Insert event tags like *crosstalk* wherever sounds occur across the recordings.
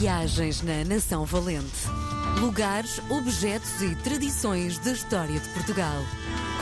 Viagens na Nação Valente. Lugares, objetos e tradições da história de Portugal.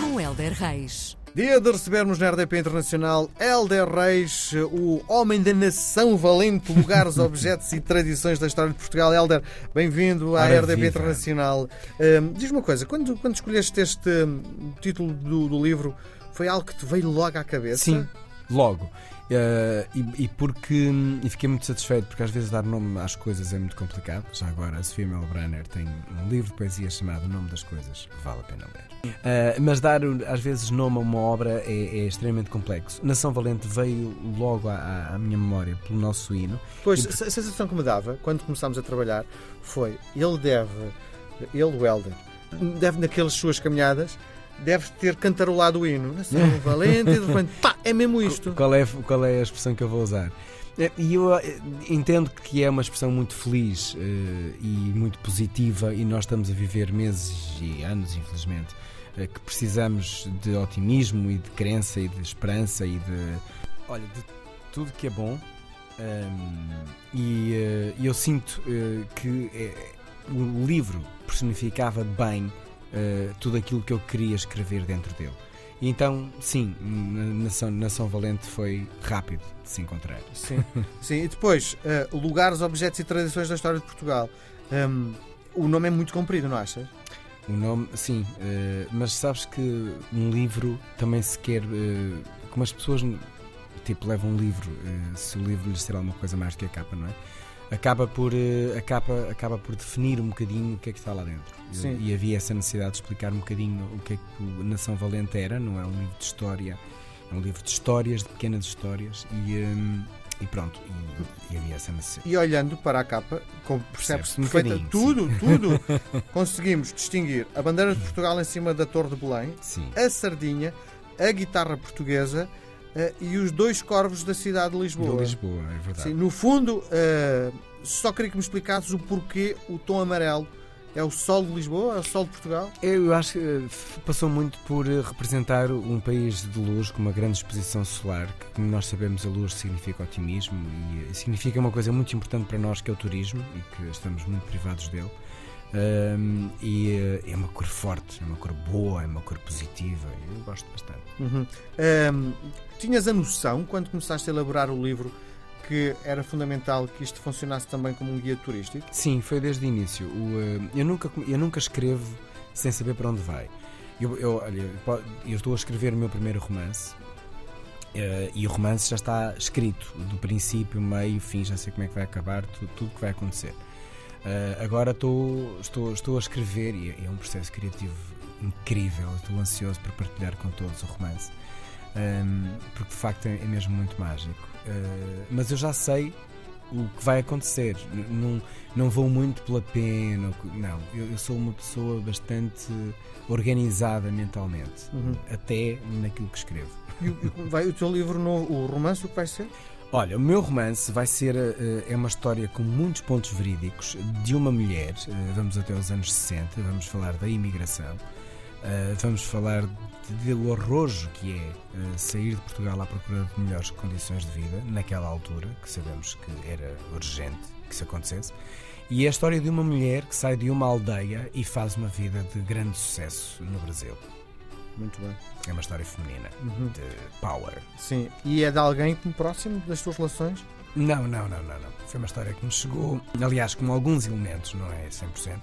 Com Helder Reis. Dia de recebermos na RDP Internacional Helder Reis, o homem da nação valente, lugares, *laughs* objetos e tradições da história de Portugal. Helder, bem-vindo à Ora, RDP. Internacional. Hum, diz uma coisa, quando, quando escolheste este hum, título do, do livro, foi algo que te veio logo à cabeça? Sim, logo. Eh, e, e porque hum, e fiquei muito satisfeito, porque às vezes dar nome às coisas é muito complicado. Já agora, a Sofia Melbrenner tem um livro de poesia chamado O Nome das Coisas, vale a pena ler. Eh, mas dar às vezes nome a uma obra é, é extremamente complexo. Nação Valente veio logo à, à minha memória pelo nosso hino. Pois, E- a sensação que me dava quando começámos a trabalhar foi: ele deve, ele, o Helder, deve naquelas suas caminhadas, deve ter cantarolado o hino. Nação valente, e de repente, pá, é mesmo isto. Qual é, qual é a expressão que eu vou usar? Eh, E eu eh, entendo que é uma expressão muito feliz eh, e muito positiva, e nós estamos a viver meses e anos, infelizmente, eh, que precisamos de otimismo e de crença e de esperança e de. Olha, de tudo que é bom. Ehm, e e eu sinto que o livro personificava bem eh, tudo aquilo que eu queria escrever dentro dele. E então, sim, na- Nação, Nação Valente foi rápido de se encontrar. Sim, *laughs* sim. E depois, eh, lugares, objetos e tradições da história de Portugal. Hum, o nome é muito comprido, não achas? O nome, sim, eh, mas sabes que um livro também se quer. eh, como as pessoas tipo, levam um livro, se o livro lhes ser alguma coisa mais do que a capa, não é? Acaba por, eh, a capa acaba por definir um bocadinho o que é que está lá dentro. Sim. E havia essa necessidade de explicar um bocadinho o que é que Nação Valente era, não é um livro de história, é um livro de histórias, de pequenas histórias, e, hum, e pronto, e, e havia essa necessidade. E olhando para a capa, percebe-se Percebe-se um perfeita, bocadinho, tudo, tudo, *laughs* conseguimos distinguir a bandeira de Portugal em cima da Torre de Belém, Sim. a sardinha, a guitarra portuguesa e os dois corvos da cidade de Lisboa. De Lisboa, é verdade. Sim, no fundo, eh, só queria que me explicasses o porquê o tom amarelo é o sol de Lisboa, é o sol de Portugal. Eu acho que eh, passou muito por eh, representar um país de luz com uma grande exposição solar, que como nós sabemos a luz significa otimismo e eh, significa uma coisa muito importante para nós que é o turismo e que estamos muito privados dele. Ahm, e eh, é uma cor forte, é uma cor boa, é uma cor positiva. Eu gosto bastante. Uhum. Ehm, tinhas a noção, quando começaste a elaborar o livro, que era fundamental que isto funcionasse também como um guia turístico? Sim, foi desde o início. O, eh, eu, nunca, eu nunca escrevo sem saber para onde vai. Eu, eu, olha, eu estou a escrever o meu primeiro romance eh, e o romance já está escrito, do princípio, meio, fim, já sei como é que vai acabar, tu- tudo que vai acontecer. Eh, agora estou, estou, estou a escrever e é, é um processo criativo incrível. Estou ansioso por partilhar com todos o romance. Ahm, porque de facto é, é mesmo muito mágico. Ah, mas eu já sei o que vai acontecer. Não, não vou muito pela pena. Não, eu, eu sou uma pessoa bastante organizada mentalmente, Uhum. até naquilo que escrevo. E o, vai, o teu livro, no, o romance, o que vai ser? Olha, o meu romance vai ser eh, é uma história com muitos pontos verídicos de uma mulher. eh, vamos até os anos 60, vamos falar da imigração, eh, vamos falar do arrojo que é sair de Portugal à procura de melhores condições de vida naquela altura, que sabemos que era urgente que isso acontecesse. E é a história de uma mulher que sai de uma aldeia e faz uma vida de grande sucesso no Brasil. Muito bem. É uma história feminina, Uhum. de power. Sim. E é de alguém próximo das tuas relações? Não, não, não, não, não. Foi uma história que me chegou, aliás, com alguns elementos, não é 100%.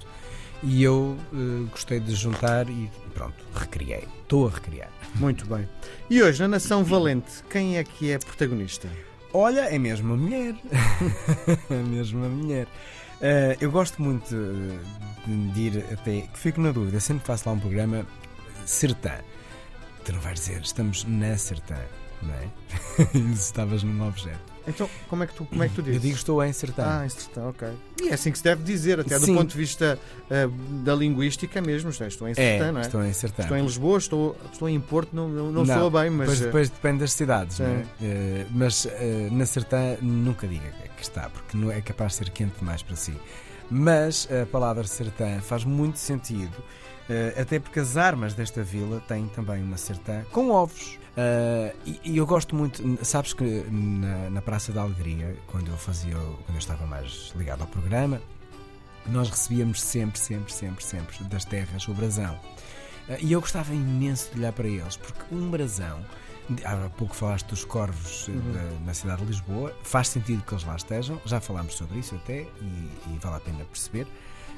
E eu eh, gostei de juntar e pronto, recriei. Estou a recriar. Muito bem. E hoje, na Nação Valente, quem é que é protagonista? Olha, é mesmo a mulher. *laughs* é mesmo a mulher. Eh, eu gosto muito eh, de, de ir até. que Fico na dúvida, sempre que faço lá um programa, Sertã. Tu não vais dizer, estamos na Sertã, não é? *laughs* Estavas num objeto. Então, como é que tu, como é que tu dizes? Eu digo, estou em Sertã. Ah, isso está, ok. E é assim que se deve dizer, até do Sim. ponto de vista ah, da linguística mesmo. É, Estou em Sertã, não é? estou em Sertã. Estou em Lisboa, estou, estou em Porto, não, não, não bem, mas. Depois, ah, depois depende das cidades, é? Eh, mas eh, na Sertã nunca diga que está, porque não é capaz de ser quente demais para si. Mas a palavra sertã faz muito sentido, uh, até porque as armas desta vila têm também uma sertã com ovos. Uh, e, eu gosto muito, sabes que na, na, Praça da Alegria, quando eu fazia, quando eu estava mais ligado ao programa, nós recebíamos sempre, sempre, sempre, sempre das terras o brasão. Uh, e eu gostava imenso de olhar para eles, porque um brasão Há pouco falaste dos corvos uhum. da, na cidade de Lisboa. Faz sentido que eles lá estejam. Já falámos sobre isso até e, e vale a pena perceber.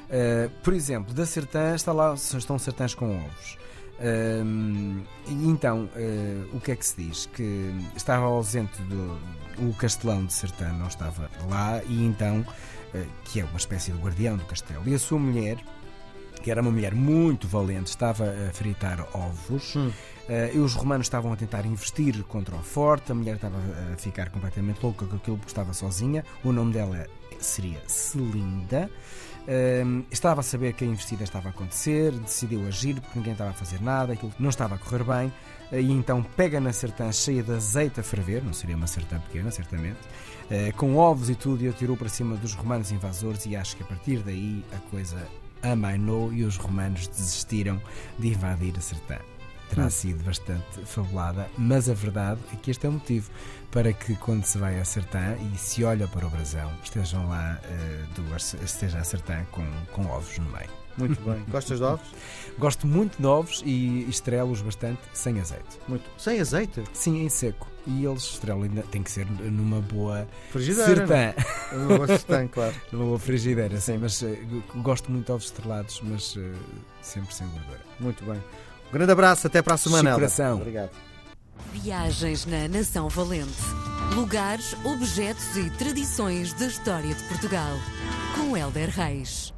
Uh, por exemplo, da Sertã está lá, estão sertãs com ovos. Uh, então, uh, o que é que se diz? Que estava ausente do o castelão de Sertã, não estava lá, e então, que é uma espécie de guardião do castelo, e a sua mulher, que era uma mulher muito valente, estava a fritar ovos. Hum. Uh, e os romanos estavam a tentar investir contra o forte, a mulher estava a ficar completamente louca com aquilo porque estava sozinha. O nome dela seria Celinda. Uh, estava a saber que a investida estava a acontecer, decidiu agir porque ninguém estava a fazer nada, aquilo não estava a correr bem, uh, e então pega na sertã cheia de azeite a ferver, não seria uma sertã pequena, certamente, uh, com ovos e tudo, e atirou para cima dos romanos invasores, e acho que a partir daí a coisa amainou e os romanos desistiram de invadir a sertã terá hum. sido bastante fabulada, mas a verdade é que este é o motivo para que quando se vai a Sertã e se olha para o brasão, estejam lá uh, duas, esteja a Sertã com, com ovos no meio. Muito bem. Gostas de ovos? Gosto muito de ovos e estrelo-os bastante sem azeite. Muito. Sem azeite? Sim, em seco. E eles estrelam ainda tem que ser numa boa frigideira. Sertã. É? Numa boa sertã, claro. *laughs* numa boa frigideira, sim. Mas uh, gosto muito de ovos estrelados, mas uh, sempre sem gordura. Muito bem. Um grande abraço, até para a semana. Obrigado. Viagens na Nação Valente. Lugares, objetos e tradições da história de Portugal. Com Helder Reis.